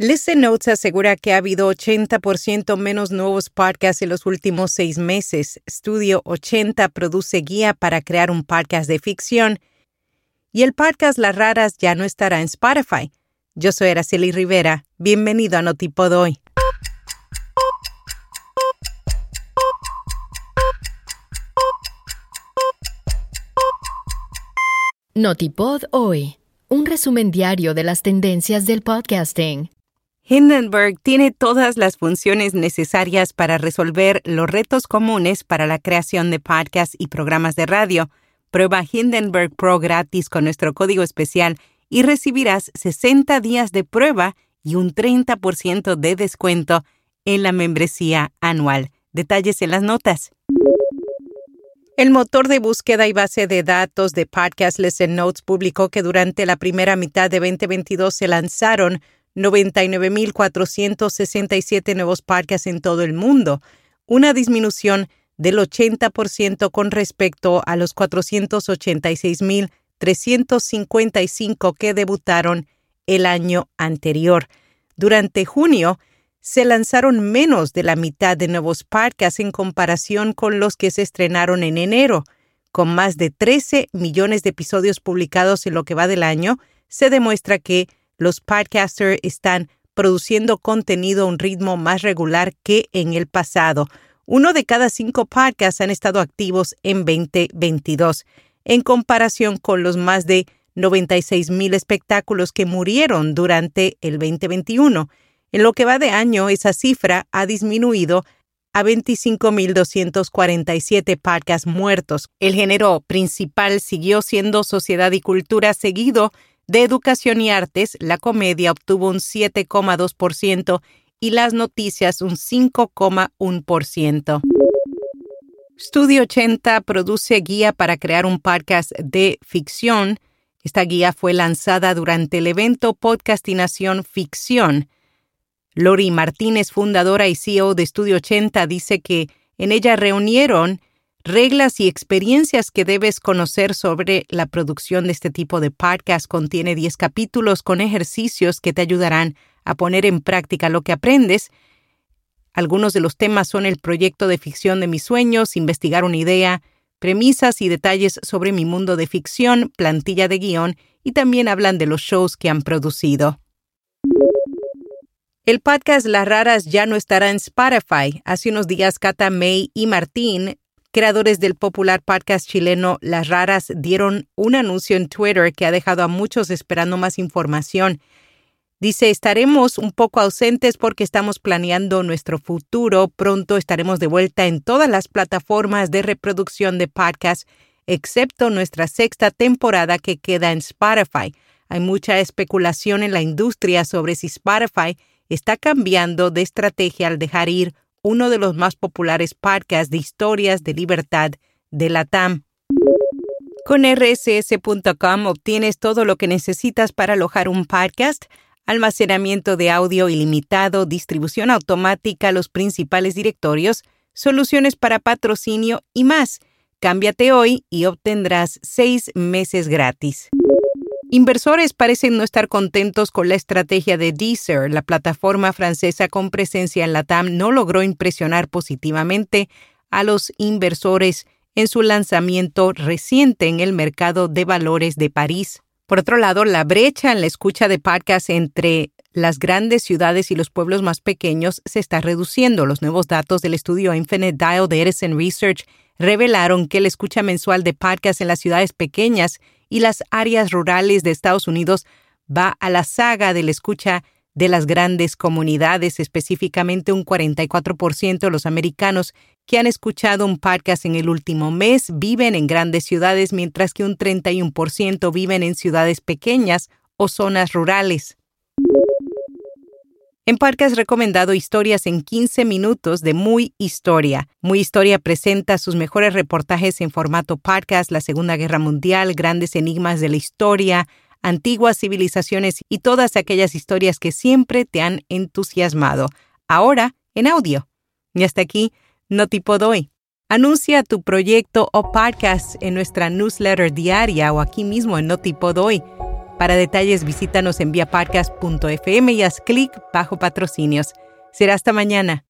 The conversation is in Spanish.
Listen Notes asegura que ha habido 80% menos nuevos podcasts en los últimos seis meses. Studio 80 produce guía para crear un podcast de ficción. Y el podcast Las Raras ya no estará en Spotify. Yo soy Araceli Rivera. Bienvenido a Notipod hoy. Notipod hoy. Un resumen diario de las tendencias del podcasting. Hindenburg tiene todas las funciones necesarias para resolver los retos comunes para la creación de podcasts y programas de radio. Prueba Hindenburg Pro gratis con nuestro código especial y recibirás 60 días de prueba y un 30% de descuento en la membresía anual. Detalles en las notas. El motor de búsqueda y base de datos de Podcast Listen Notes publicó que durante la primera mitad de 2022 se lanzaron 99.467 nuevos podcasts en todo el mundo, una disminución del 80% con respecto a los 486.355 que debutaron el año anterior. Durante junio, se lanzaron menos de la mitad de nuevos podcasts en comparación con los que se estrenaron en enero. Con más de 13 millones de episodios publicados en lo que va del año, se demuestra que los podcasters están produciendo contenido a un ritmo más regular que en el pasado. Uno de cada cinco podcasts han estado activos en 2022, en comparación con los más de 96 mil espectáculos que murieron durante el 2021. En lo que va de año, esa cifra ha disminuido a 25.247 podcasts muertos. El género principal siguió siendo sociedad y cultura seguido de Educación y Artes, la comedia obtuvo un 7,2% y las noticias un 5,1%. Studio 80 produce guía para crear un podcast de ficción. Esta guía fue lanzada durante el evento Podcastinación Ficción. Lori Martínez, fundadora y CEO de Studio 80, dice que en ella reunieron reglas y experiencias que debes conocer sobre la producción de este tipo de podcast. Contiene 10 capítulos con ejercicios que te ayudarán a poner en práctica lo que aprendes. Algunos de los temas son el proyecto de ficción de mis sueños, investigar una idea, premisas y detalles sobre mi mundo de ficción, plantilla de guion y también hablan de los shows que han producido. El podcast Las Raras ya no estará en Spotify. Hace unos días Cata May y Martín creadores del popular podcast chileno Las Raras dieron un anuncio en Twitter que ha dejado a muchos esperando más información. Dice, estaremos un poco ausentes porque estamos planeando nuestro futuro. Pronto estaremos de vuelta en todas las plataformas de reproducción de podcast, excepto nuestra sexta temporada que queda en Spotify. Hay mucha especulación en la industria sobre si Spotify está cambiando de estrategia al dejar ir uno de los más populares podcasts de historias de libertad de la TAM. Con rss.com obtienes todo lo que necesitas para alojar un podcast, almacenamiento de audio ilimitado, distribución automática a los principales directorios, soluciones para patrocinio y más. Cámbiate hoy y obtendrás seis meses gratis. Inversores parecen no estar contentos con la estrategia de Deezer. La plataforma francesa con presencia en la TAM no logró impresionar positivamente a los inversores en su lanzamiento reciente en el mercado de valores de París. Por otro lado, la brecha en la escucha de podcasts entre las grandes ciudades y los pueblos más pequeños se está reduciendo. Los nuevos datos del estudio Infinite Dial de Edison Research revelaron que la escucha mensual de podcasts en las ciudades pequeñas y las áreas rurales de Estados Unidos va a la saga de la escucha de las grandes comunidades, específicamente un 44% de los americanos que han escuchado un podcast en el último mes viven en grandes ciudades, mientras que un 31% viven en ciudades pequeñas o zonas rurales. En Podcast recomendado Historias en 15 minutos de Muy Historia. Muy Historia presenta sus mejores reportajes en formato podcast, la Segunda Guerra Mundial, grandes enigmas de la historia, antiguas civilizaciones y todas aquellas historias que siempre te han entusiasmado. Ahora en audio. Y hasta aquí, no tipo doy. Anuncia tu proyecto o podcast en nuestra newsletter diaria o aquí mismo en No Tipo Doy. Para detalles visítanos en viapodcast.fm y haz clic bajo patrocinios. Será hasta mañana.